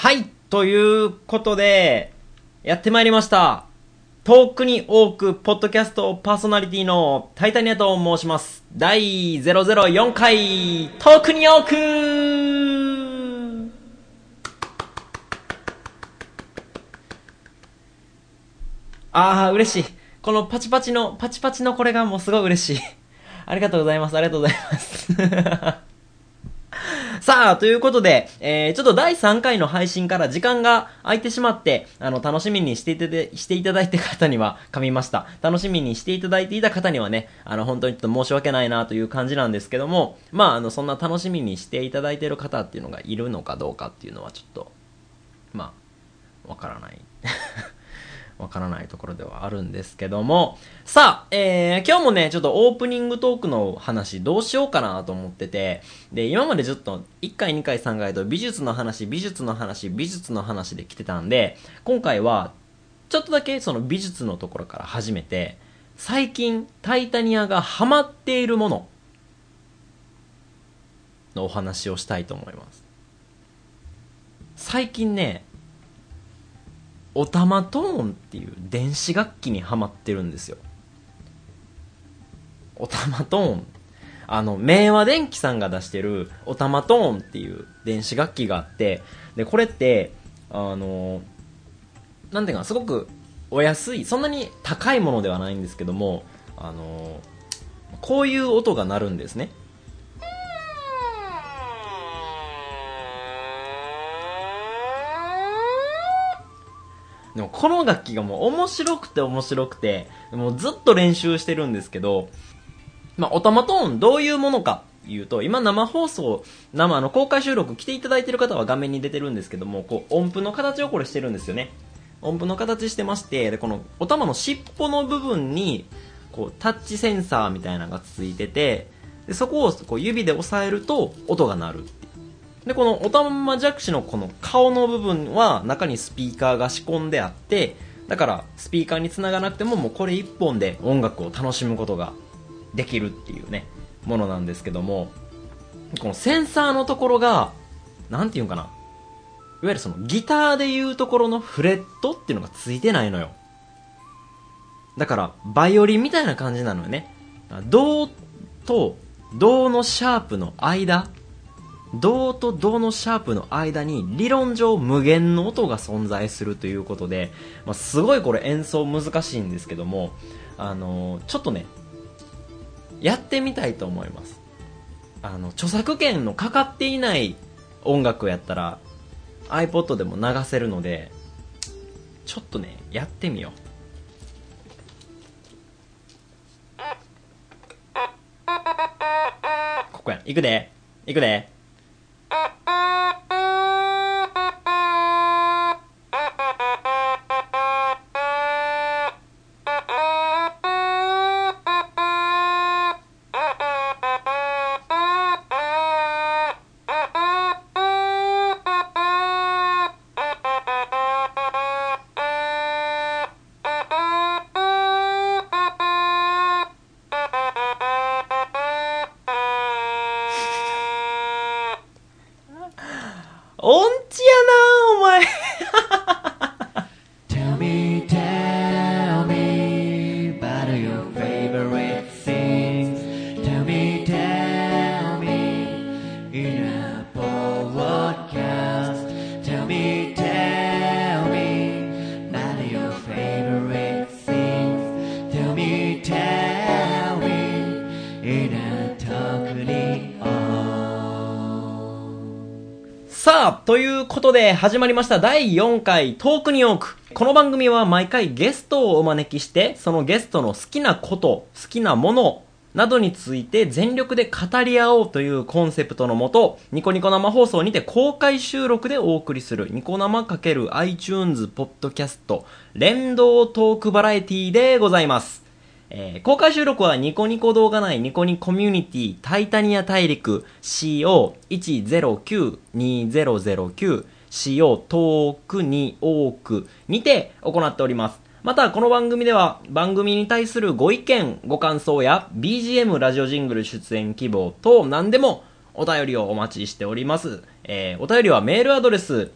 はい、ということで、やってまいりました。遠くに多く、ポッドキャストパーソナリティのタイタニアと申します。第004回、遠くに多くあー、嬉しい。このパチパチの、パチパチのこれがもうすごい嬉しい。ありがとうございます。ありがとうございます。さあ、ということで、えー、ちょっと第3回の配信から時間が空いてしまって、あの、楽しみにしていただしていただいた方には 噛みました。楽しみにしていただいていた方にはね、あの、本当にちょっと申し訳ないなという感じなんですけども、まあ、あの、そんな楽しみにしていただいている方っていうのがいるのかどうかっていうのはちょっと、まあ、わからない。わからないところではあるんですけども、さあ、えー、今日もね、ちょっとオープニングトークの話どうしようかなと思ってて、で、今までちょっと1回、2回、3回と美術の話、美術の話、美術の話で来てたんで、今回は、ちょっとだけその美術のところから始めて、最近、タイタニアがハマっているもののお話をしたいと思います。最近ね、オタマトーンっていう電子楽器にハマってるんですよ。オタマトーン。あの、明和電機さんが出してるオタマトーンっていう電子楽器があって、で、これって、あの、なんていうか、すごくお安い、そんなに高いものではないんですけども、あの、こういう音が鳴るんですね。でもこの楽器がもう面白くて面白くて、もうずっと練習してるんですけど、まあ、オタマトーンどういうものかいうと、今生放送、生の公開収録来ていただいてる方は画面に出てるんですけども、こう音符の形をこれしてるんですよね。音符の形してまして、で、このお玉の尻尾の部分に、こうタッチセンサーみたいなのがついてて、でそこをこう指で押さえると音が鳴るで、このオタマジャクシのこの顔の部分は中にスピーカーが仕込んであって、だからスピーカーにつながなくてももうこれ一本で音楽を楽しむことができるっていうね、ものなんですけども、このセンサーのところが、なんていうんかな。いわゆるそのギターでいうところのフレットっていうのがついてないのよ。だから、バイオリンみたいな感じなのよね。銅と銅のシャープの間、銅と銅のシャープの間に理論上無限の音が存在するということで、まあ、すごいこれ演奏難しいんですけども、あのーちょっとね、やってみたいと思います。あの、著作権のかかっていない音楽やったら iPod でも流せるので、ちょっとね、やってみよう。ここや。行くで。行くで。さあ、ということで始まりました第4回トークニューヨーク。この番組は毎回ゲストをお招きして、そのゲストの好きなこと、好きなものなどについて全力で語り合おうというコンセプトのもと、ニコニコ生放送にて公開収録でお送りするニコ生 ×iTunes ポッドキャスト連動トークバラエティでございます。えー公開収録はニコニコ動画内ニコニコミュニティタイタニア大陸 CO1092009 CO トークに多くにて行っております。また、この番組では番組に対するご意見、ご感想や BGM ラジオジングル出演希望等何でもお便りをお待ちしております。えーお便りはメールアドレス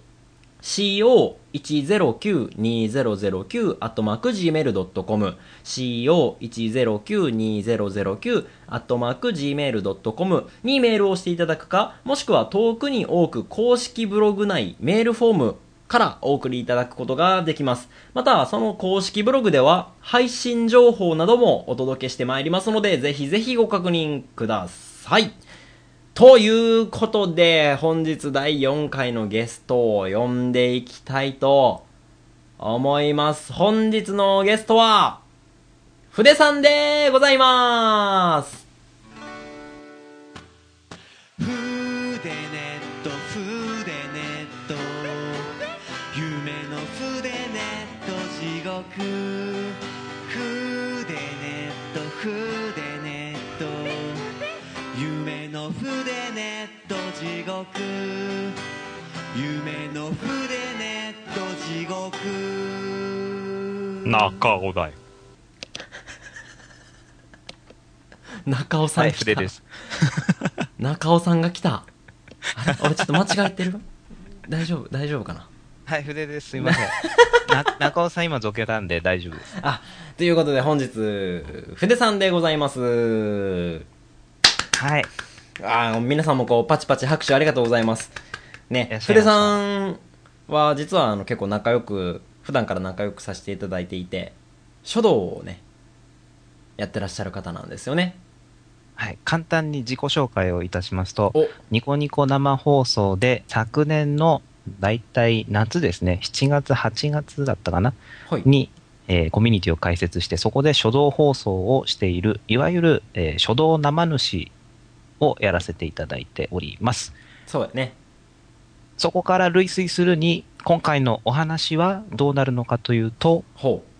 CO co1092009 アットマーク gmail.com co1092009 アットマーク gmail.com にメールをしていただくか、もしくは遠くに多く公式ブログ内メールフォームからお送りいただくことができます。また、その公式ブログでは配信情報などもお届けしてまいりますので、ぜひぜひご確認ください。ということで、本日第4回のゲストを呼んでいきたいと思います。本日のゲストは、筆さんでございます。獄夢の筆ネット地獄中尾だよ。中尾さんはい、来た。筆です。中尾さんが来た。あれ？俺ちょっと間違えてる？大丈夫？大丈夫かな？はい、筆です。すいません。な中尾さん今続けたんで大丈夫です。あ、ということで本日、筆さんでございます。はい。あー皆さんもこうパチパチ拍手ありがとうございます。ね筆さんは実はあの結構仲良く、普段から仲良くさせていただいていて、書道をね、やってらっしゃる方なんですよね。はい。簡単に自己紹介をいたしますと、お、ニコニコ生放送で昨年の大体夏ですね、7月、8月だったかなはい。に、えーコミュニティを開設して、そこで書道放送をしている、いわゆる、えー書道生主をやらせていただいております。そうやね。そこから類推するに、今回のお話はどうなるのかというと、ほう。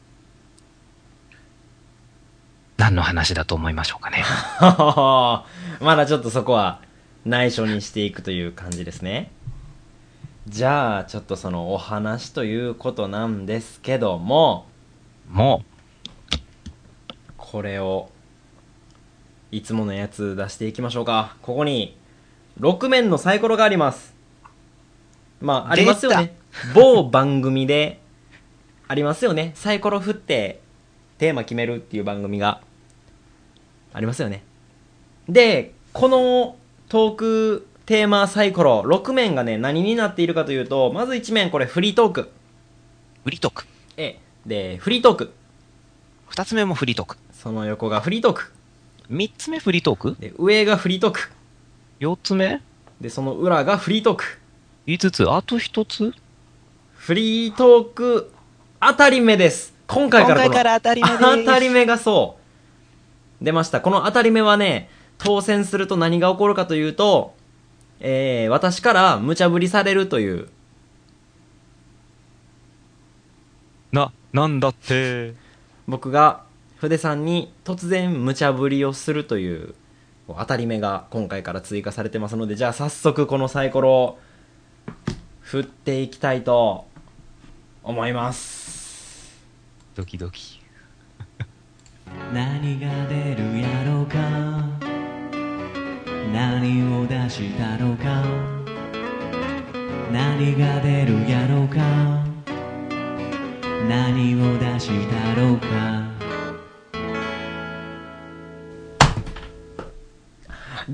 何の話だと思いましょうかね。まだちょっとそこは内緒にしていくという感じですね。じゃあ、ちょっとそのお話ということなんですけども、もこれを、いつものやつ出していきましょうか。ここに、6面のサイコロがあります。まあ、ありますよね。某番組で、ありますよね。サイコロ振って、テーマ決めるっていう番組が、ありますよね。で、このトークテーマサイコロ、6面がね、何になっているかというと、まず1面これフリートーク。う、フリートーク。え、で、フリートーク。二つ目もフリートーク。その横がフリートーク。三つ目フリートーク？で、上がフリートーク。四つ目？で、その裏がフリートーク。五つあと一つ？フリートーク、当たり目です。今回から今回から当たり目です当たり目がそう。出ました。この当たり目はね、当選すると何が起こるかというと、えー、私から無茶ぶりされるという、な、なんだって。僕が筆さんに突然無茶ぶりをするという、当たり目が今回から追加されてますので、じゃあ早速このサイコロを振っていきたいと思います。ドキドキ。何が出るやろうか何を出したろうか何が出るやろうか何を出したろうか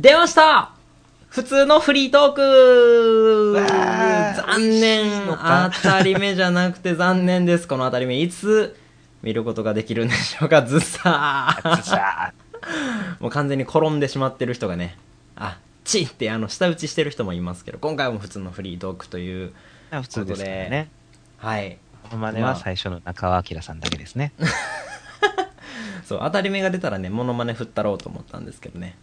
出ました普通のフリートーク残念当たり目じゃなくて 残念です。この当たり目。いつ見ることができるんでしょうか？ずさーさ もう完全に転んでしまってる人がね、あ、チッってあの、舌打ちしてる人もいますけど、今回はもう普通のフリートークという、あ、普通ですね。はい。は最初の中尾明さんだけですね。そう、当たり目が出たらね、モノマネ振ったろうと思ったんですけどね。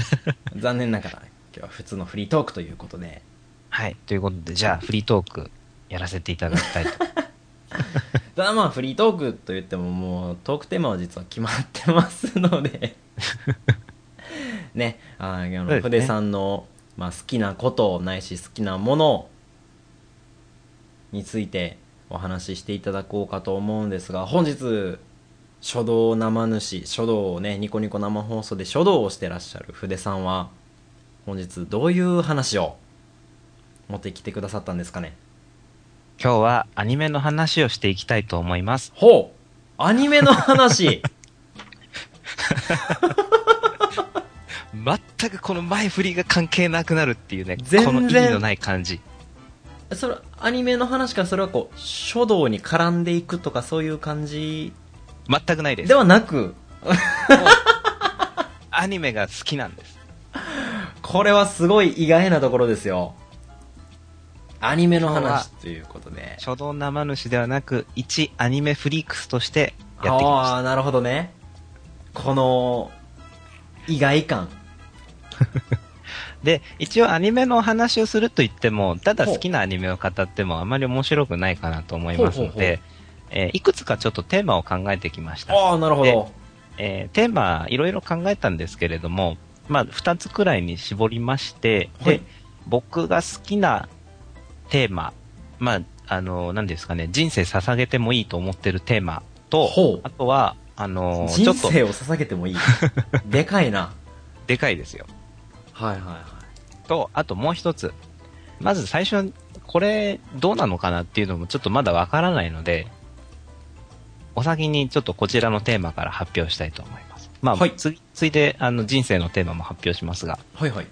残念ながら、今日は普通のフリートークということで、はい。ということで、じゃあ、フリートークやらせていただきたいと。ただまあフリートークと言ってももうトークテーマは実は決まってますので ねああの筆さんの、まあ、好きなことないし好きなものについてお話ししていただこうかと思うんですが本日書道生主書道をねニコニコ生放送で書道をしてらっしゃる筆さんは本日どういう話を持ってきてくださったんですかね？今日はアニメの話をしていきたいと思います。ほうアニメの話全くこの前振りが関係なくなるっていうね、全然この意味のない感じ。それ、アニメの話からそれはこう、書道に絡んでいくとかそういう感じ？全くないです。ではなく、アニメが好きなんです。これはすごい意外なところですよ。アニメの話ということで。初動生主ではなく、一アニメフリークスとしてやってきましああ、なるほどね。この、意外感。た。で、一応アニメの話をすると言っても、ただ好きなアニメを語ってもあまり面白くないかなと思いますのほうほうほうで、えーいくつかちょっとテーマを考えてきました。ああ、なるほど。えーテーマいろいろ考えたんですけれども、まあ、二つくらいに絞りまして、はいで、僕が好きなテーマ、まあ、あの、何ですかね、人生捧げてもいいと思ってるテーマとあとは、あの、ちょっと、人生を捧げてもいい。でかいな。でかいですよ。はいはいはい。と、あともう一つ。まず最初、これ、どうなのかなっていうのもちょっとまだわからないので、お先にちょっとこちらのテーマから発表したいと思います。まあ、はいつついで、あの、人生のテーマも発表しますが、はいはい。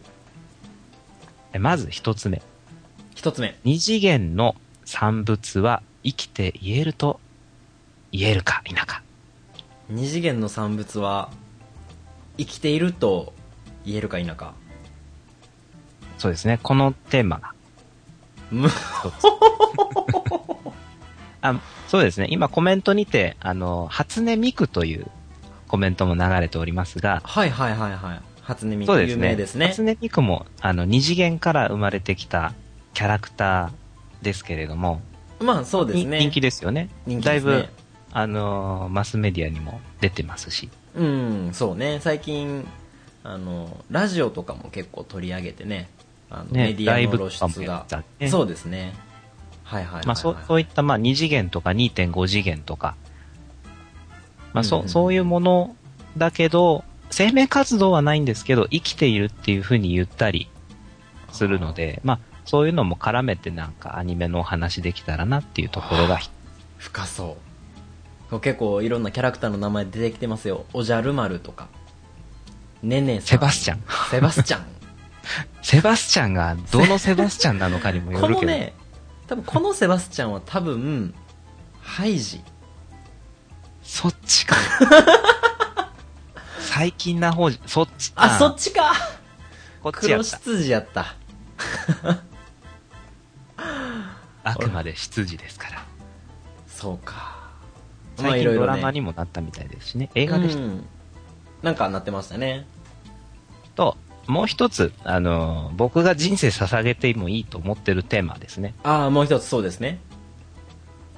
えまず一つ目。一つ目。二次元の産物は生きて言えると言えるか否か。二次元の産物は、生きていると言えるか否か。そうですね。このテーマが。あそうですね。今コメントにて、あの、初音ミクというコメントも流れておりますが、はいはいはいはい。初音ミクね。名ですね。初音ミクも、あの、二次元から生まれてきたキャラクターですけれども、まあそうですね。に人気ですよね。人気ですねだいぶ、あの、マスメディアにも出てますし。うん、そうね。最近、あの、ラジオとかも結構取り上げてね、あの、ねメディアの露出がねそうですね。はいはいはい、はい。まあ、そう、そういった、まあ、二次元とか2.5次元とか、まあ、そうんうんう、そういうものだけど、生命活動はないんですけど、生きているっていうふうに言ったりするので、まあ、そういうのも絡めてなんかアニメのお話できたらなっていうところが、深そう。結構いろんなキャラクターの名前出てきてますよ。おじゃる丸とか。ねね。セバスチャン。セバスチャン。セバスチャンがどのセバスチャンなのかにもよるけど、このね、多分このセバスチャンは多分、ハイジ。そっちか。最近な方じ、そっち。あ、そっちかこっちや黒った。羊やった。あくまで執事ですから。そうか。最近ドラマににもなったみたいですしね。映画でした。うんなんかなってましたね。と、もう一つ、あのー僕が人生捧げてもいいと思ってるテーマですね。ああ、もう一つそうですね。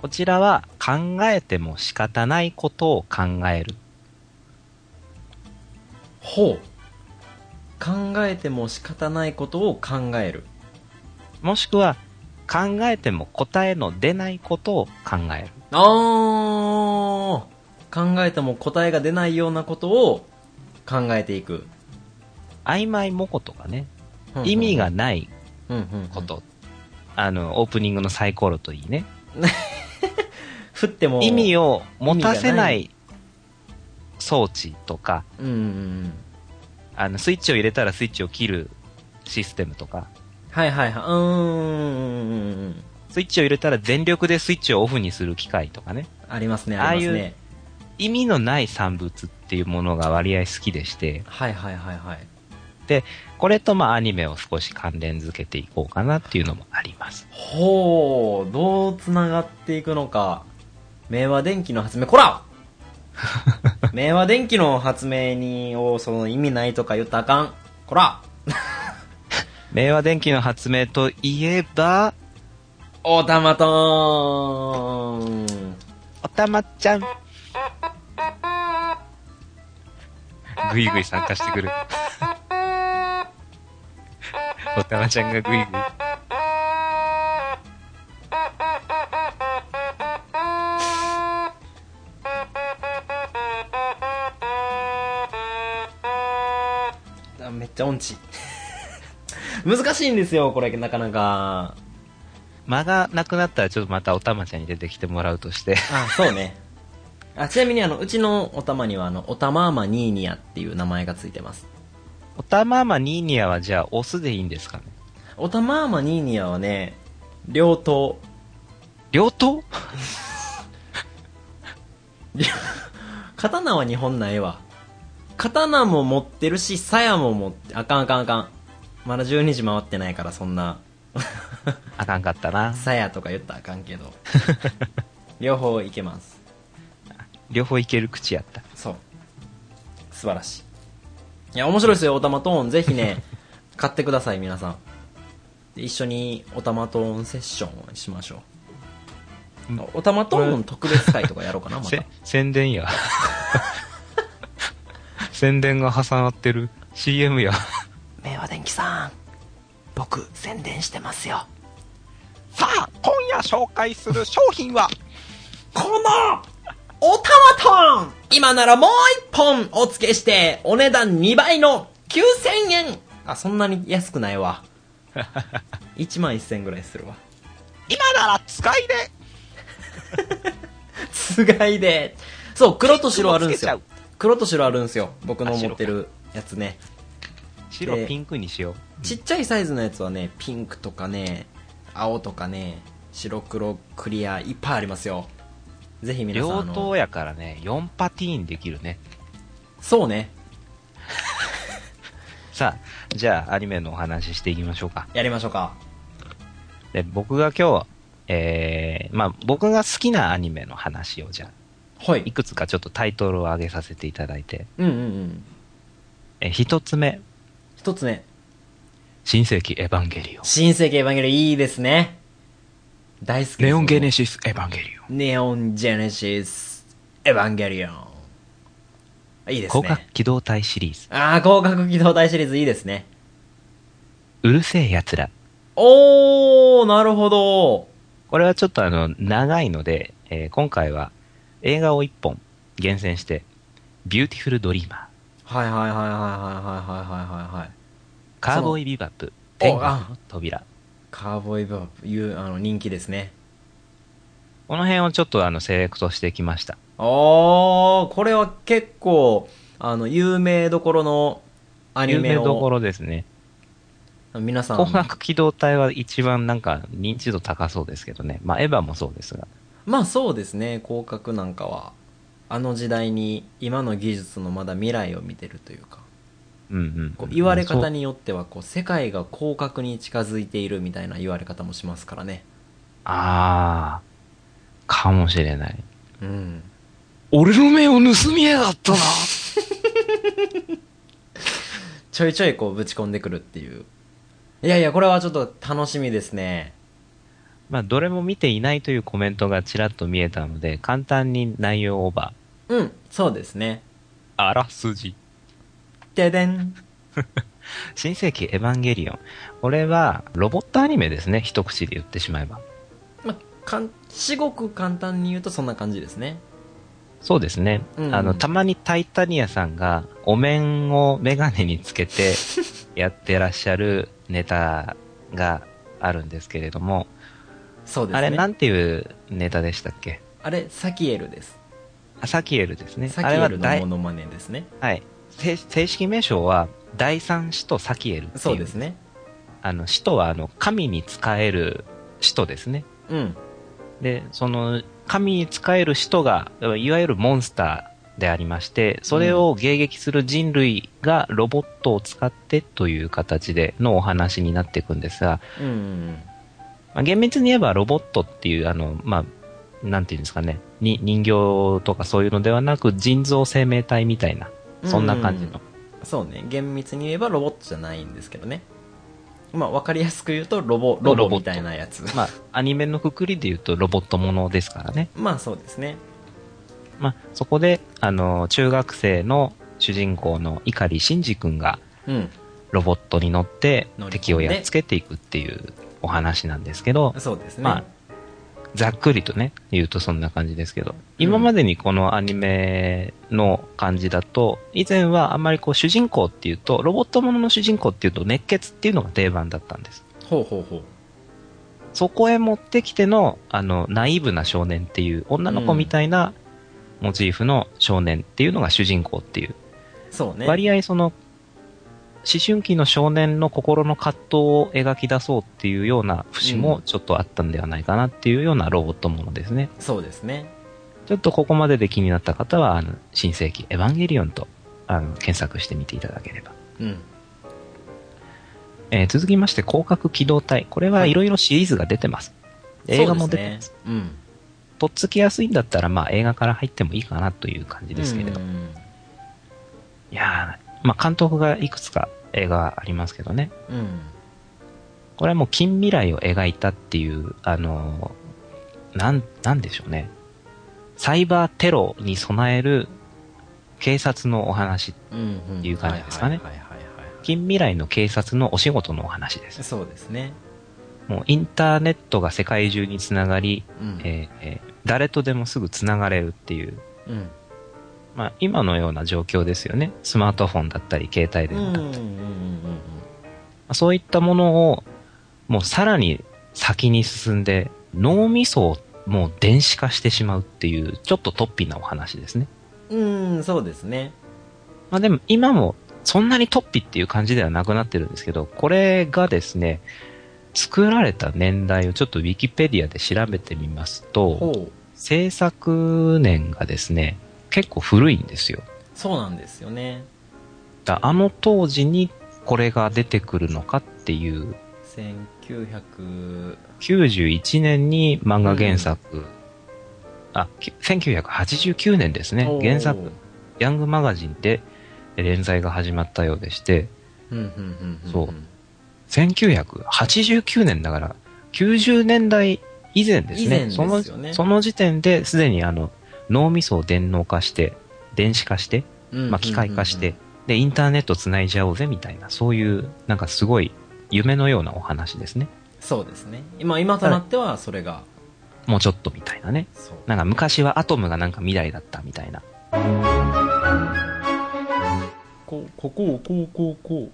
こちらは、考えても仕方ないことを考える。ほう。考えても仕方ないことを考える。もしくは、考えても答えの出ないことを考える。あー考えても答えが出ないようなことを考えていく。曖昧模倣とかね、意味がないうんうんうんこと。あの、オープニングのサイコロといいね。振っても。意味を持たせな意い装置とか、うんうんうん。あの、スイッチを入れたらスイッチを切るシステムとか、はいはいはい。うーん。スイッチを入れたら全力でスイッチをオフにする機械とかね。ありますね、ああいうありますね。意味のない産物っていうものが割合好きでして、はいはいはいはい。これとまあアニメを少し関連づけていこうかなっていうのもあります。ほう、どう繋がっていくのか。明和電機の発明、こら明和電機の発明に、を、その意味ないとか言ったらあかん。こら明和電機の発明といえば、おたまとーん。おたまちゃん。ぐいぐい参加してくる。おたまちゃんがぐいぐい。あめっちゃ音痴。難しいんですよ、これ、なかなか。間がなくなったらちょっとまたおたまちゃんに出てきてもらうとして。あ、そうね。あ、ちなみにあの、うちのおたまにはあの、おたまーまニーニアっていう名前がついてます。おたままニーニアはじゃあオスでいいんですかね？おたまーまニーニアはね、両刀。両刀刀は日本ないわ。刀も持ってるし、鞘も持って、あかんあかんあかん。まだ12時回ってないからそんな、あかんかったな。鞘とか言ったらあかんけど。両方いけます。両方いける口やった。そう。素晴らしい。いや、面白いですよ、オタマトーン。ぜひね、買ってください、皆さん。で一緒にオタマトーンセッションをしましょう。うんオタマトーン特別会とかやろうかな、またせ。宣伝や。宣伝が挟まってる CM や。明和電機さん、僕、宣伝してますよ。さあ、今夜紹介する商品は、この、おたまトーン今ならもう一本お付けして、お値段2倍の9000円あ、そんなに安くないわ。1万1000円ぐらいするわ。今なら使いで つがいで。そう、黒と白あるんですよ。黒と白あるんですよ。僕の持ってるやつね。で白ピンクにしよう。ちっちゃいサイズのやつはね、ピンクとかね、青とかね、白黒クリアいっぱいありますよ。ぜひ皆さん両あの刀やからね、4パティーンできるね。そうね。さあ、じゃあアニメのお話ししていきましょうか。やりましょうか。で、僕が今日、えー、まあ僕が好きなアニメの話をじゃあ、はいい。くつかちょっとタイトルを上げさせていただいて、うんうんうん。えー一つ目、一つ目。新世紀エヴァンゲリオン。新世紀エヴァンゲリオンいいですね。大好き。ネオンゲネシスエヴァンゲリオン。ネオンジェネシスエヴァンゲリオン。いいです攻殻ね。機動隊シリーズ。ああ、攻殻機動隊シリーズいいですね。うる星やつら。おー、なるほど。これはちょっとあの、長いので、えー今回は映画を一本厳選して、ビューティフルドリーマー、はいはいはいはいはいはいはいはいはい。カウボーイビバップ、お天国の扉。カウボーイビバップ、いう、あの、人気ですね。この辺をちょっとあの、セレクトしてきました。おー、これは結構、あの、有名どころのアニメを。有名どころですね。皆さん。紅白機動隊は一番なんか認知度高そうですけどね。まあ、エヴァもそうですが。まあそうですね、広角なんかは、あの時代に今の技術のまだ未来を見てるというか。こう言われ方に。によっては、こう、世界が広角に近づいているみたいな言われ方もしますからね。あー、かもしれない。うん。俺の目を盗みやがったな。ちょいちょいこうぶち込んでくるっていう。いやいや、これはちょっと楽しみですね。まあ、どれも見ていないというコメントがちらっと見えたので、簡単に内容オーバうん、そうですね。ー。あらすじ。ででん。新世紀エヴァンゲリオン。これは、ロボットアニメですね。一口で言ってしまえば。まあ、かん、至極簡単に言うとそんな感じですね。そうですね。うんあの、たまにタイタニアさんが、お面をメガネにつけて、やってらっしゃるネタがあるんですけれども、そうですね。あれなんていうネタでしたっけ？あれ、サキエルです。あサキエルですね。サキエルのモノマネですね。はい。正正式名称は、第三使徒サキエルっていう。そうですね。あの、使徒は、あの、神に仕える使徒ですね。うん。で、その、神に仕える使徒が、いわゆるモンスターでありまして、それを迎撃する人類がロボットを使ってという形でのお話になっていくんですが、うんうんまあ、厳密に言えばロボットっていう、あの、まあ、なんていうんですかね、に人形とかそういうのではなく人造生命体みたいな、うん。そんな感じの。うん。そうね。厳密に言えばロボットじゃないんですけどね。まあ、わかりやすく言うとロボ、ロロボみたいなやつ。まあ、アニメのくくりで言うとロボットものですからね。まあ、そうですね。まあ、そこで、あの、中学生の主人公の碇シンジ君がうん。ロボットに乗って敵をやっつけていくっていうお話なんですけど、そうですね。まあ、ざっくりとね、言うとそんな感じですけど、今までにこのアニメの感じだと、以前はあんまりこう主人公っていうと、ロボットものの主人公っていうと熱血っていうのが定番だったんです。ほうほうほう。そこへ持ってきての、あの、ナイーブな少年っていう、女の子みたいなモチーフの少年っていうのが主人公っていう。そうね。割合その、思春期の少年の心の葛藤を描き出そうっていうような節もちょっとあったんではないかなっていうようなロボットものですね。そうですね。ちょっとここまでで気になった方は、あの、新世紀エヴァンゲリオンと、あの、検索してみていただければ。うん。えー続きまして、広角機動隊。これはいろいろシリーズが出てます。映画も出てます。そうですね。うん。とっつきやすいんだったら、まあ映画から入ってもいいかなという感じですけれど。いうんやー、まあ監督がいくつか映画ありますけどね。うん。これはもう近未来を描いたっていう、あのーなん、なんでしょうね。サイバーテロに備える警察のお話。うん。うん。いう感じですかね近未来の警察のお仕事のお話です。そうですね。もうインターネットが世界中につながり、うん。えーえー誰とでもすぐつながれるっていう、うん。まあ今のような状況ですよね。スマートフォンだったり、携帯。電話だったり。そういったものを、もうさらに先に進んで、脳みそをもう電子化してしまうっていう、ちょっと突飛なお話ですね。うん。うん、そうですね。まあでも今もそんなに突飛っていう感じではなくなってるんですけど、これがですね、作られた年代をちょっとウィキペディアで調べてみますと。制作年がですね、結構古いんですよ。そうなんですよね。だあの当時にこれが出てくるのかっていう、1900、91年に漫画原作、あ、き1989年ですね原作、ヤングマガジンで連載が始まったようでして、うん、うん、うん。うんそう。1989年だから、90年代以前ですね。以前ですよねその、その時点ですでにあの、脳みそを電脳化して、電子化して、うんまあ、機械化して、、で、インターネット繋いじゃおうぜみたいな、そういう、なんかすごい夢のようなお話ですね。そうですね。今、今となっては、それが、もうちょっとみたいなね。なんか昔はアトムがなんか未来だったみたいな。こう、ここを、こう、こう、こ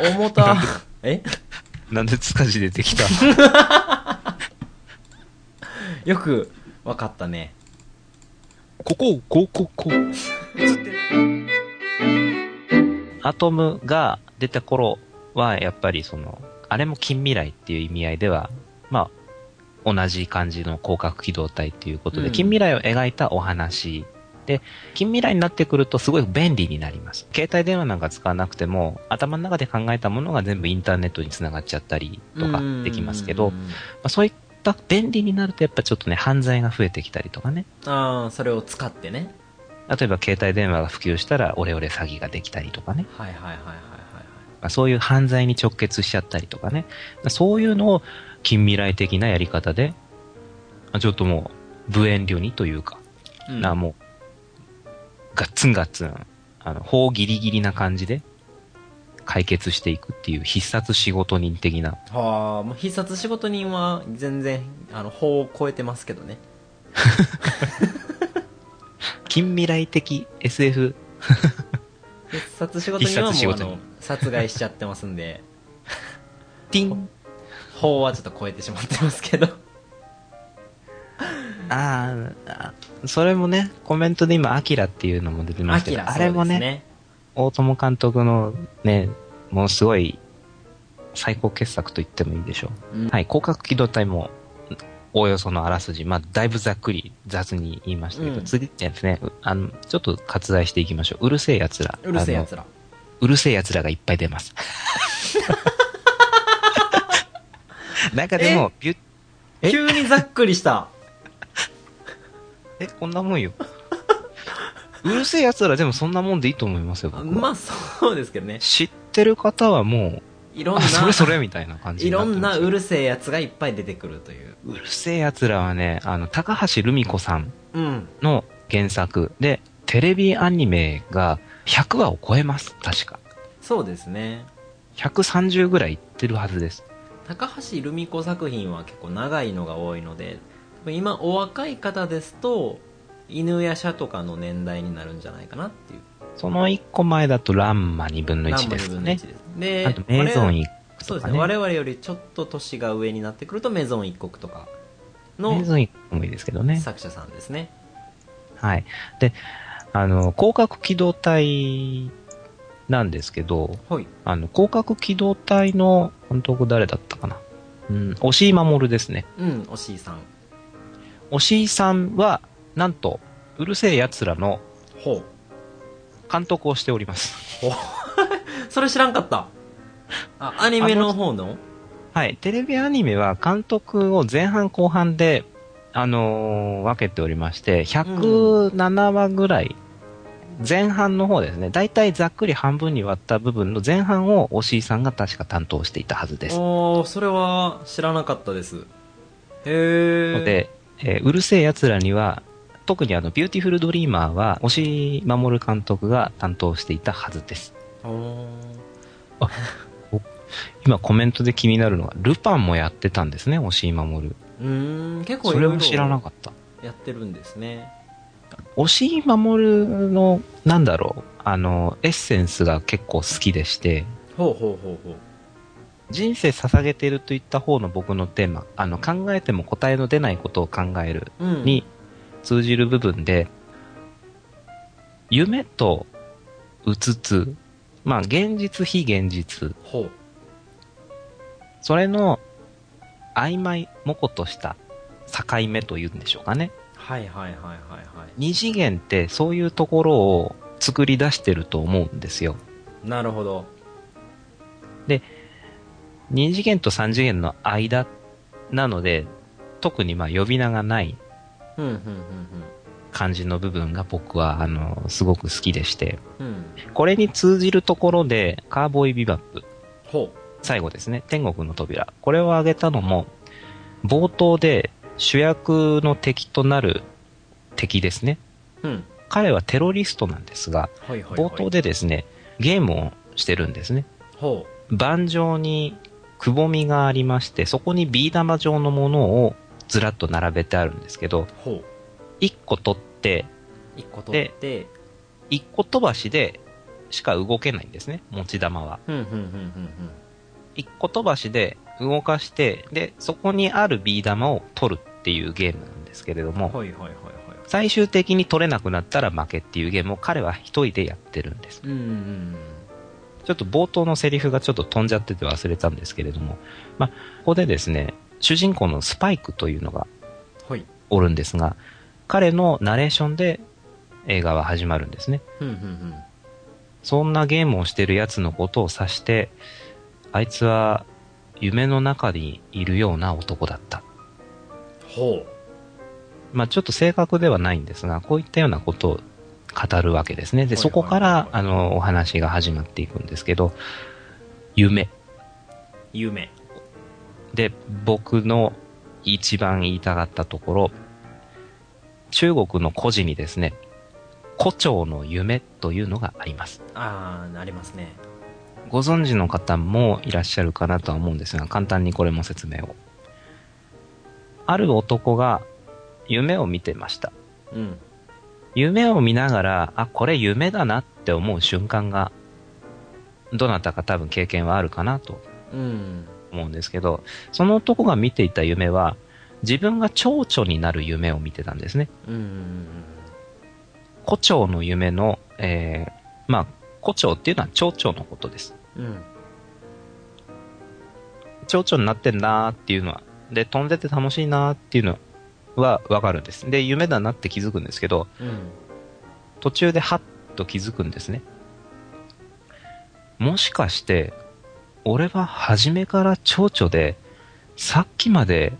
う。重た。え？なんで塚地出てきた？よく、わかったね。ここ、こう、こう、こう。アトムが出た頃は、やっぱりその、あれも近未来っていう意味合いでは、まあ、同じ感じの広角機動隊っていうことで、うん近未来を描いたお話。で、近未来になってくるとすごい便利になります。携帯電話なんか使わなくても、頭の中で考えたものが全部インターネットにつながっちゃったりとかできますけど、まうんあ、そういった便利になるとやっぱちょっとね、犯罪が増えてきたりとかね。ああ、それを使ってね。例えば携帯電話が普及したらオレオレ詐欺ができたりとかね。はいはいはいはいはいまあ、そういう犯罪に直結しちゃったりとかね。そういうのを近未来的なやり方で、まあちょっともう、無遠慮にというか、はい。なもう、ガッツンガッツン、あの、法ギリギリな感じで解決していくっていう必殺仕事人的な。はあ、もう必殺仕事人は全然、あの、法を超えてますけどね。近未来的 SF。必殺仕事人はもう殺害しちゃってますんで、ティン法はちょっと超えてしまってますけど。あーあ、それもね、コメントで今、アキラっていうのも出てまアすけど、あれもね。大友監督のね、もうすごい最高傑作と言ってもいいでしょうんう。はい、広角機動隊も、おおよそのあらすじ、まあ、だいぶざっくり雑に言いましたけど、うん次ですね、うあの、ちょっと割愛していきましょう。うるせえ奴ら。うるせえ奴ら。うるせえ奴らがいっぱい出ます。なんかでも、急にざっくりした。え、こんなもんよ。うるせえ奴らでもそんなもんでいいと思いますよ、僕はまあ、そうですけどね。知ってる方はもう、いろんな、あ、それそれみたいな感じいろんなうるるせえ奴がいっぱい出てくるという。うるせえ奴らはね、あの、高橋留美子さんうん。の原作で、テレビアニメが100話を超えます、確か。そうですね。130ぐらいいってるはずです。高橋留美子作品は結構長いのが多いので、今お若い方ですと、犬や舎とかの年代になるんじゃないかなっていう。その1個前だとランマ2分の1何も二分のですかね一。です。で、あと、メイゾンこれ X そうですね我々よりちょっと年が上になってくるとメゾン一国とかのメゾン一国もいいですけどね。作者さんですねはい。で、あの、広角機動隊なんですけど、はいあの、広角機動隊の監督誰だったかなうん、押井守ですね。うんおしいさん押井さんは、なんと、うるせえ奴らのほう監督をしております。それ知らんかったあアニメの方の？はい。テレビアニメは監督を前半後半で、あのー分けておりまして、107話ぐらい、前半の方ですね。だいたいざっくり半分に割った部分の前半を押井さんが確か担当していたはずです。おおそれは知らなかったですへえので、えーうる星やつらには、特にあの、ビューティフルドリーマーは、押井守監督が担当していたはずです。おー今コメントで気になるのが、ルパンもやってたんですね、押井守。うーん結構それも知らなかった。やってるんですね押井守の、なんだろう、あの、エッセンスが結構好きでして、ほうほうほうほう人生捧げているといった方の僕のテーマ、あの、考えても答えの出ないことを考えるうんに通じる部分で、夢とうつつ、まあ、現実非現実、ほうそれの曖昧模糊とした境目というんでしょうかね。はいはいはいはいはい二次元ってそういうところを作り出してると思うんですよ。なるほど二次元と三次元の間なので、特にまあ呼び名がない感じの部分が僕は、あの、すごく好きでして、うん。うんこれに通じるところで、カーボーイビバップ、ほ最後ですね、天国の扉。これを挙げたのも、冒頭で主役の敵となる敵ですね。ううん。彼はテロリストなんですが、冒頭でですね、ゲームをしてるんですね。ほ盤上にくぼみがありまして、そこにビー玉状のものをずらっと並べてあるんですけど、うほう。1個取って、一個取って。1個飛ばしでしか動けないんですね、持ち玉は。うんうんうんうん1個飛ばしで動かして、で、そこにあるビー玉を取るっていうゲームなんですけれどうんも、はいはいはいはい。最終的に取れなくなったら負けっていうゲームを彼は一人でやってるんです。うんうん。ちょっと冒頭のセリフがちょっと飛んじゃってて忘れたんですけれども、まあ、ここでですね、主人公のスパイクというのがはいおるんですが、彼のナレーションで映画は始まるんですね。うんうんうんそんなゲームをしてる奴のことを指して、あいつは夢の中にいるような男だった。ほまあちょっと正確ではないんですが、こういったようなことを語るわけですね。で、はいそこから、あの、お話が始まっていくんですけど、夢。う夢で、僕の一番言いたかったところ、中国の古事にですね、胡蝶の夢というのがあります。ああなりますねご存知の方もいらっしゃるかなとは思うんですが、簡単にこれも説明を。ある男が夢を見てました。うん夢を見ながら、あ、これ夢だなって思う瞬間が、どなたか多分経験はあるかなとうん思うんですけど、その男が見ていた夢は、自分が蝶々になる夢を見てたんですね。うんうん胡蝶の夢の、えー、まあ、胡蝶っていうのは蝶々のことです。うんうん蝶々になってんなーっていうのは、で、飛んでて楽しいなーっていうのはわかるんです。で、夢だなって気づくんですけど、うん途中でハッと気づくんですね。もしかして、俺は初めから蝶々で、さっきまで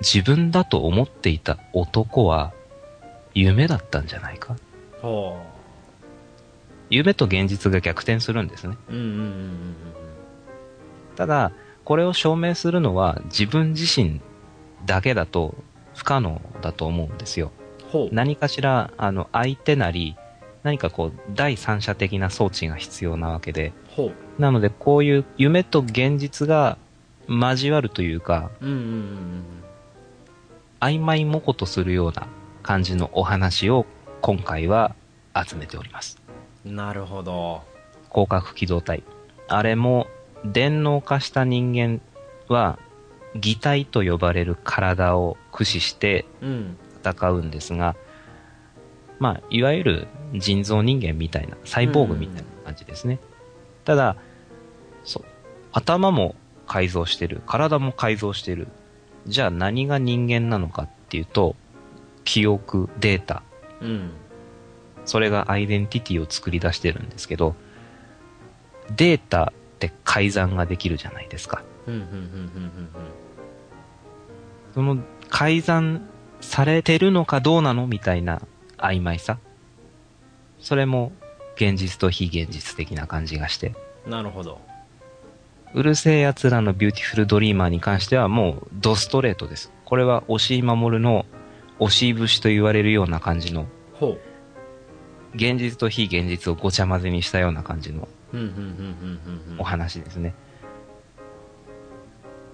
自分だと思っていた男は夢だったんじゃないか？ほ夢と現実が逆転するんですね。ただ、これを証明するのは自分自身だけだと不可能だと思うんですよ。何かしら、あの、相手なり、何かこう、第三者的な装置が必要なわけで、なので、こういう夢と現実が交わるというか、うんうんうん曖昧模糊とするような感じのお話を今回は集めております。うんなるほど広角機動隊。あれも電脳化した人間は、擬態と呼ばれる体を駆使してうん戦うんですが、まあ、いわゆる人造人間みたいな、サイボーグみたいな感じですね。ただ、そう、頭も改造してる、体も改造してる。じゃあ何が人間なのかっていうと、記憶、データ、うんそれがアイデンティティを作り出してるんですけど、データって改ざんができるじゃないですか。うんうんうんうんその改ざんされてるのかどうなのみたいな曖昧さ。それも現実と非現実的な感じがして。うんなるほどうる星やつらのビューティフルドリーマーに関してはもうドストレートです。これは押井守の押し節と言われるような感じの、ほ現実と非現実をごちゃ混ぜにしたような感じのううんうんうんうんうんうんお話ですね。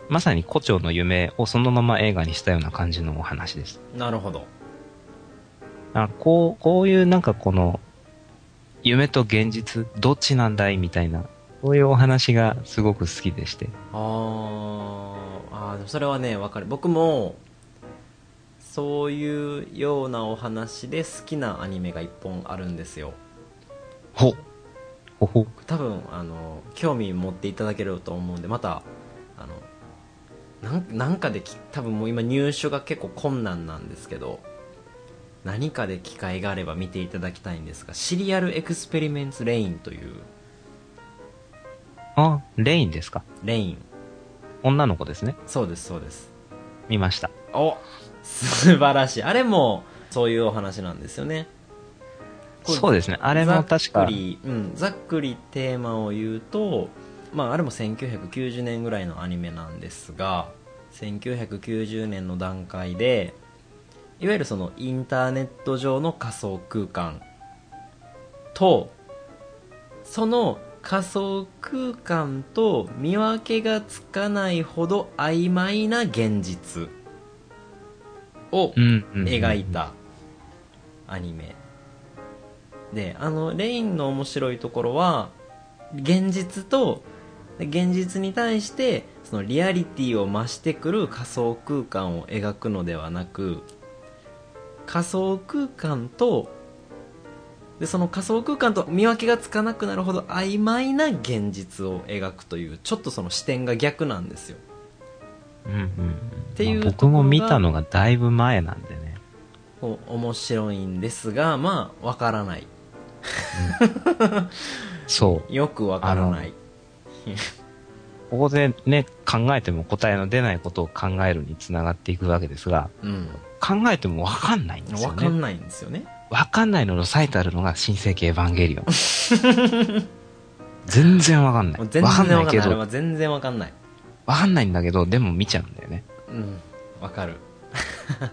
まさに胡蝶の夢をそのまま映画にしたような感じのお話です。なるほどあこう、こういうなんかこの、夢と現実、どっちなんだい？みたいな、そういうお話がすごく好きでして。あー。あーでもそれはね分かる。僕もそういうようなお話で好きなアニメが一本あるんですよ。ほ。ほほ。多分あの興味持っていただけると思うんでまたあのなんなんかでき多分もう今入手が結構困難なんですけど何かで機会があれば見ていただきたいんですがシリアルエクスペリメンツレインという。あ、レインですか？レイン。女の子ですね。そうですそうです。見ました。お素晴らしい。あれもそういうお話なんですよね。こそうですね。あれも確ざっかく、り、うん、ざっくりテーマを言うと、まあ、あれも1990年ぐらいのアニメなんですが1990年の段階でいわゆるそのインターネット上の仮想空間とその仮想空間と見分けがつかないほど曖昧な現実を描いたアニメ。であのレインの面白いところは現実と現実に対してそのリアリティを増してくる仮想空間を描くのではなく仮想空間とでその仮想空間と見分けがつかなくなるほど曖昧な現実を描くというちょっとその視点が逆なんですよ。うんうんうん。ていうまあ僕も見たのがだいぶ前なんでね。面白いんですがまあわからない。そう。よくわからない。ここでね、考えても答えの出ないことを考えるにつながっていくわけですが、うん考えてもわかんないんですよね。わかんないんですよねわかんないのの最たるのが新世紀エヴァンゲリオン。全然わかんない。全然わかんないわかんないあれけど、は全然わかんないわかんないんだけど、でも見ちゃうんだよね。うんわかる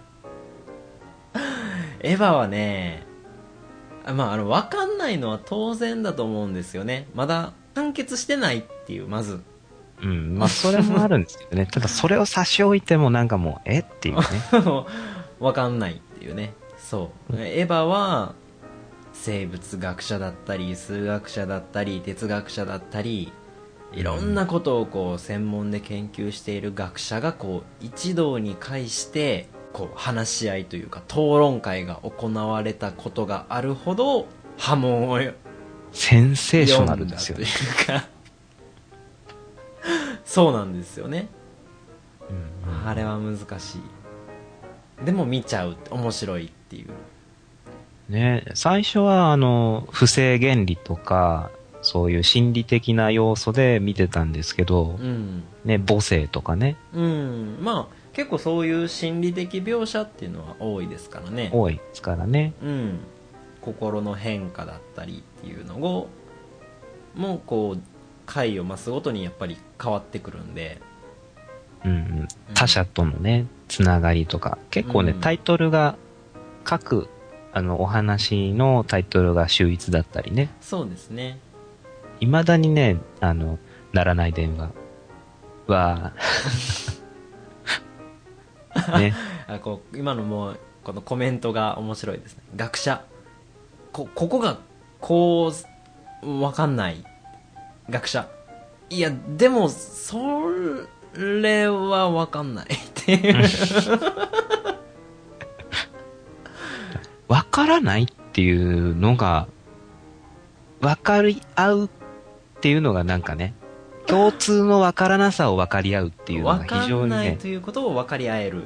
エヴァはねあまああのわかんないのは当然だと思うんですよねまだ完結してないっていうまずうん。まあ、それもあるんですけどね。ただ、それを差し置いてもなんかもう、え？っていうね。わかんないっていうね。そう。エヴァは生物学者だったり数学者だったり哲学者だったりいろんなことをこう専門で研究している学者がこう一堂に会してこう話し合いというか討論会が行われたことがあるほど波紋をセンセーショナルですよね。う かそうなんですよね。うん。あれは難しいでも見ちゃう面白いっていう。ね、最初はあの、不正原理とか、そういう心理的な要素で見てたんですけどう、ん。ね、母性とかね、うん。まあ結構そういう心理的描写っていうのは多いですからね。多いですからね。うん。心の変化だったりっていうのをもうこう回を増すごとにやっぱり変わってくるんで。うんうん、他者とのね、つながりとか、結構ね、うん。タイトルが、各、あの、お話のタイトルが秀逸だったりね、そうですね。未だにね、あの、ならない電話。は、ね、あこう今のもうこのコメントが面白いですね。学者。こここがこうわかんない学者。いや、でも、それはわかんないっていう。わからないっていうのが、わかり合うっていうのがなんかね、共通のわからなさを分かり合うっていうのが非常にねんないと、いうことを分かり合える。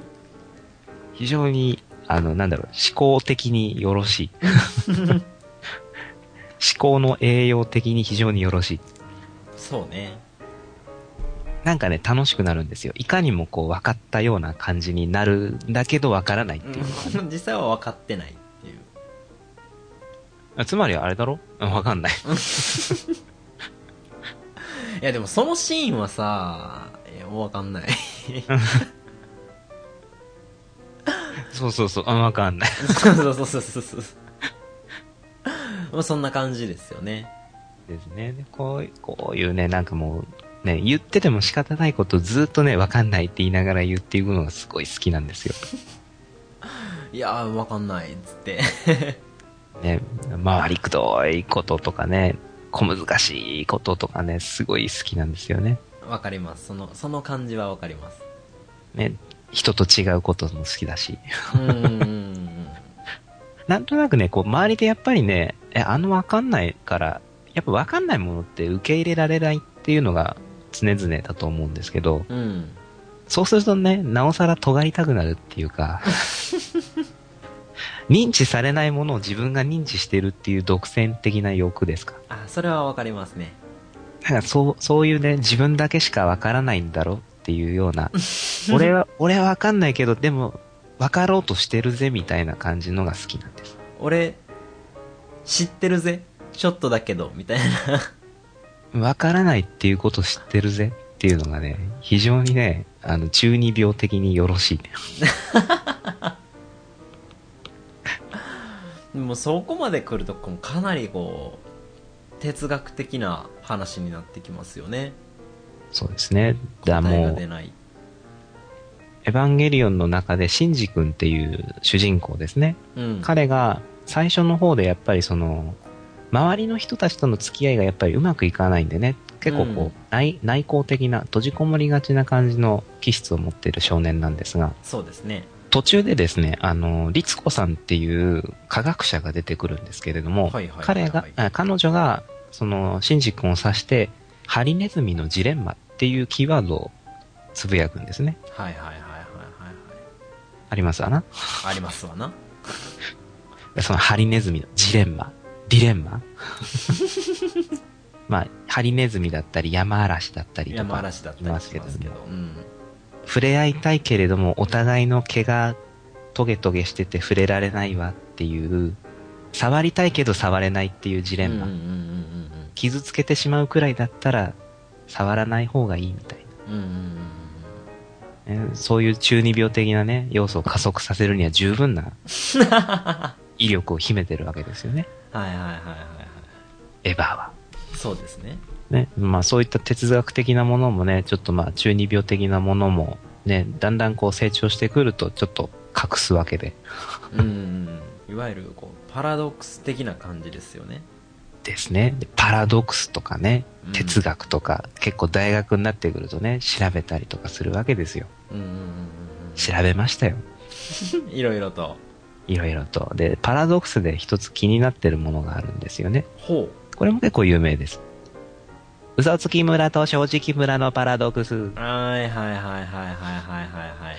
非常に、あの、なんだろう、思考的によろしい。思考の栄養的に非常によろしい。そうね。なんかね、楽しくなるんですよ。いかにもこう分かったような感じになるんだけど分からないっていう。うん 実際は分かってないっていう。あつまりあれだろ？う ん分かんない。いやでもそのシーンはさ、いや、分かんない。そうそうそう、あ分かんない。そうそうそうそうそうそう。まあそんな感じですよね。ですね。でこういこういうね、なんかもう、ね、言ってても仕方ないことをずっとね、分かんないって言いながら言っていくのがすごい好きなんですよ。いやー、分かんないっつって。ね、回りくどいこととかね、小難しいこととかね、すごい好きなんですよね。分かります。その、その感じは分かります。ね、人と違うことも好きだし。うーん。なんとなくね、こう、周りでやっぱりね、え、あのわかんないから、やっぱわかんないものって受け入れられないっていうのが常々だと思うんですけど、うん。そうするとね、なおさら尖りたくなるっていうか、認知されないものを自分が認知してるっていう独占的な欲ですか。あ、それは分かりますね。だからそう、そういうね、自分だけしかわからないんだろっていうような、俺は、俺はわかんないけど、でも、わかろうとしてるぜみたいな感じのが好きなんです。俺、知ってるぜ。ちょっとだけど、みたいな。わからないっていうこと知ってるぜっていうのがね、非常にね、あの、中二病的によろしい。もうそこまで来ると、かなりこう、哲学的な話になってきますよね。そうですね。だもう、出ない。エヴァンゲリオンの中でシンジ君っていう主人公ですね。うん。彼が最初の方でやっぱりその、周りの人たちとの付き合いがやっぱりうまくいかないんでね、結構こう、うん内内向的な、閉じこもりがちな感じの気質を持っている少年なんですが、そうですね。途中でですね、あの、律子さんっていう科学者が出てくるんですけれども、彼が、あ彼女が、その、シンジ君を指して、ハリネズミのジレンマっていうキーワードをつぶやくんですね。はいはいはいはいはいありますわな。はい。ありますわな。そのハリネズミのジレンマ、ディレンマ？まあ、ハリネズミだったり、山嵐だったりとか、いますけど。うん。触れ合いたいけれども、お互いの毛がトゲトゲしてて触れられないわっていう、触りたいけど触れないっていうジレンマ。傷つけてしまうくらいだったら、触らない方がいいみたいうん。うんうんうんな、ね。そういう中二病的なね、要素を加速させるには十分な 威力を秘めてるわけですよね。うん。はいはいはいはいはい。エヴァは。そうですね。ね、まあそういった哲学的なものもね、ちょっとまあ中二病的なものもね、だんだんこう成長してくるとちょっと隠すわけで。うんうんうん。いわゆる、こう、パラドックス的な感じですよね。ですね。でパラドックスとかねうん、哲学とか、結構大学になってくるとね、調べたりとかするわけですよ。うんうんうん調べましたよ。うん。いろいろと。いろいろと。で、パラドックスで一つ気になってるものがあるんですよね。ほう。これも結構有名です。嘘つき村と正直村のパラドックス。はいはいはいはいはいはいはい。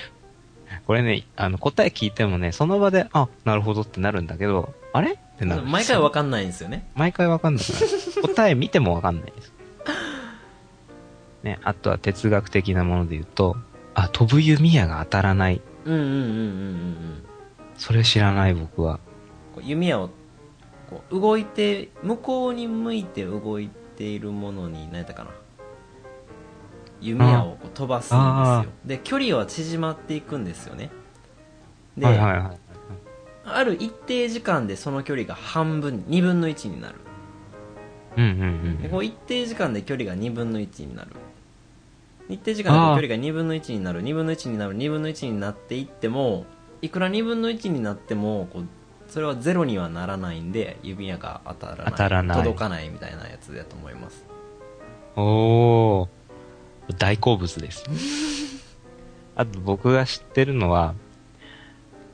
これね、あの、答え聞いてもね、その場で、あ、なるほどってなるんだけど、あれ？ってなる。毎回わかんないんですよね。毎回わかんない。答え見てもわかんないです。ね、あとは哲学的なもので言うと、あ、飛ぶ弓矢が当たらない。うんうんうんうんうん。それ知らない僕は。こう弓矢をこう動いて向こうに向いて動いているものに何やったかな弓矢をこう飛ばすんあですよで距離は縮まっていくんですよねで、はいはいはい。ある一定時間でその距離が半分2分の1になるうんうんうん。でこう一定時間で距離が2分の1になる一定時間で距離が2分の1になる2分の1になる2分の1になっていってもいくら2分の1になってもこうそれはゼロにはならないんで指矢が当たらない当たらない届かないみたいなやつだと思いますおー。大好物です。あと僕が知ってるのは、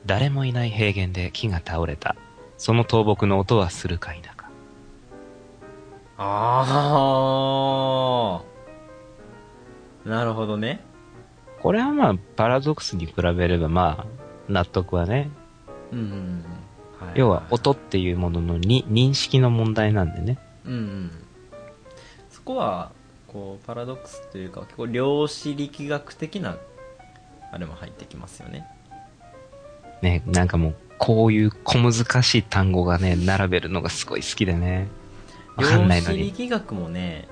誰もいない平原で木が倒れた。その倒木の音はするか否か。ああ。なるほどね。これはまあ、パラドックスに比べればまあ、納得はね。うん。はい要は、音っていうもののに認識の問題なんでね。うんうん。そこは、こう、パラドックスというか、結構量子力学的な、あれも入ってきますよね。ね、なんかもう、こういう小難しい単語がね、並べるのがすごい好きでね。わかんないの量子に。力学もね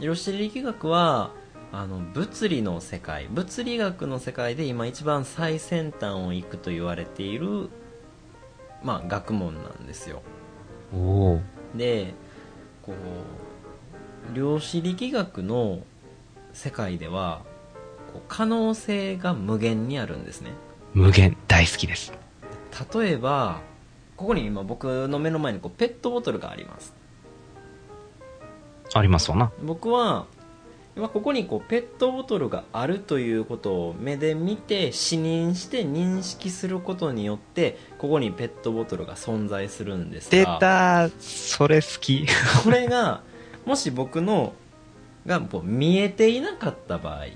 量子力学はあの物理の世界物理学の世界で今一番最先端を行くと言われているまあ学問なんですよ。でこう量子力学の世界ではこう可能性が無限にあるんですね無限、大好きです。例えばここに今僕の目の前にこうペットボトルがありますありますわな。僕は今ここにこうペットボトルがあるということを目で見て視認して認識することによってここにペットボトルが存在するんです出がたそれ好き。これがもし僕のがこう見えていなかった場合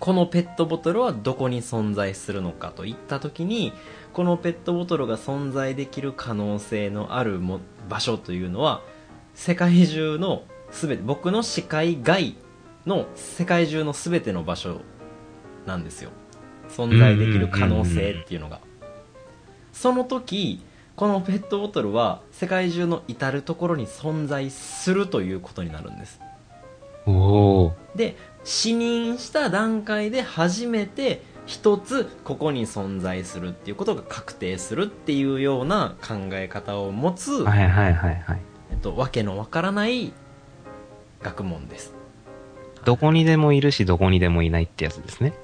このペットボトルはどこに存在するのかといった時にこのペットボトルが存在できる可能性のあるも場所というのは世界中の全て僕の視界外の世界中の全ての場所なんですよ存在できる可能性っていうのがその時このペットボトルは世界中の至る所に存在するということになるんです。で視認した段階で初めて一つここに存在するっていうことが確定するっていうような考え方を持つ、はいはいはいはい。えっと、わけのわからない学問ですどこにでもいるし、どこにでもいないってやつですね。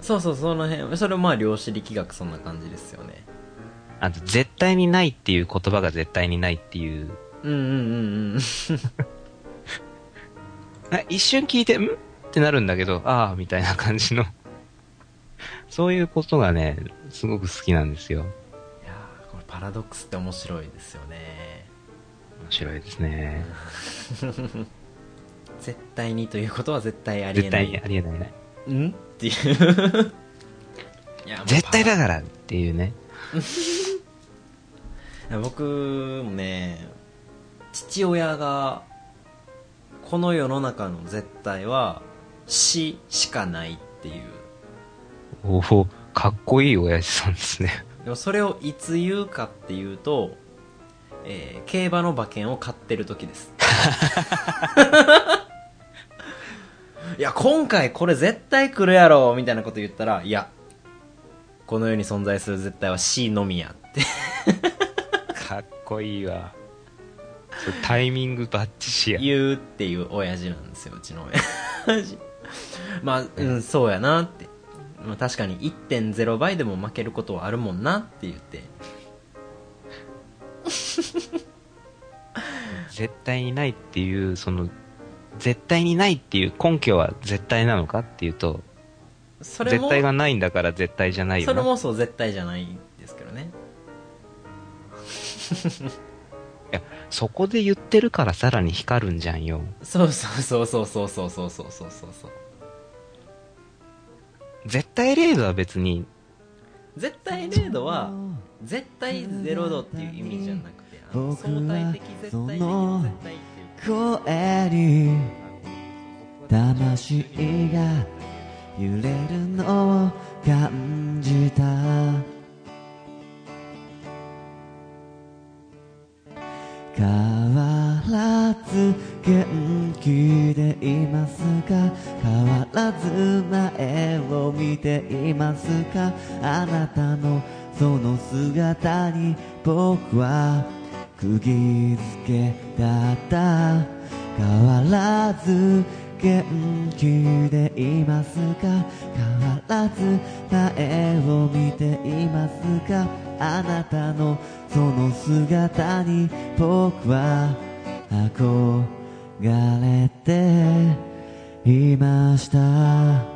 そうそうその辺それはまあ量子力学そんな感じですよねあと、絶対にないっていう言葉が絶対にないっていう。うんうんうんうん あ一瞬聞いて、ん？ってなるんだけど、ああ、みたいな感じの。そういうことがね、すごく好きなんですよ。いやーこれパラドックスって面白いですよね面白いですね。絶対にということは絶対ありえ絶対ないにありえないね。ん？っていういやもう絶対だからっていうね。僕もね父親がこの世の中の絶対は死しかないっていうおお、かっこいい親父さんですね。でもそれをいつ言うかっていうと、えー競馬の馬券を買ってる時です いや今回これ絶対来るやろみたいなこと言ったらいやこの世に存在する絶対は死のみやって。かっこいいわ。タイミングバッチシや。言うっていう親父なんですようちの親父。まあ、うん、そうやなって、まあ、確かに1.0倍でも負けることはあるもんなって言って。絶対にないっていう、その、絶対にないっていう根拠は絶対なのかっていうと、それも絶対がないんだから絶対じゃないよな。それもそう絶対じゃないんですけどね いや、そこで言ってるからさらに光るんじゃんよ。そうそうそうそうそうそうそうそうそうそうそう絶対0度は別に、絶対0度は絶対0度っていう意味じゃなくてあの相対的絶対的の絶対声に魂が揺れるのを感じた。変わらず元気でいますか？変わらず前を見ていますか？あなたのその姿に僕は釘付けだった。変わらず元気でいますか？変わらず前を見ていますか？あなたのその姿に僕は憧れていました。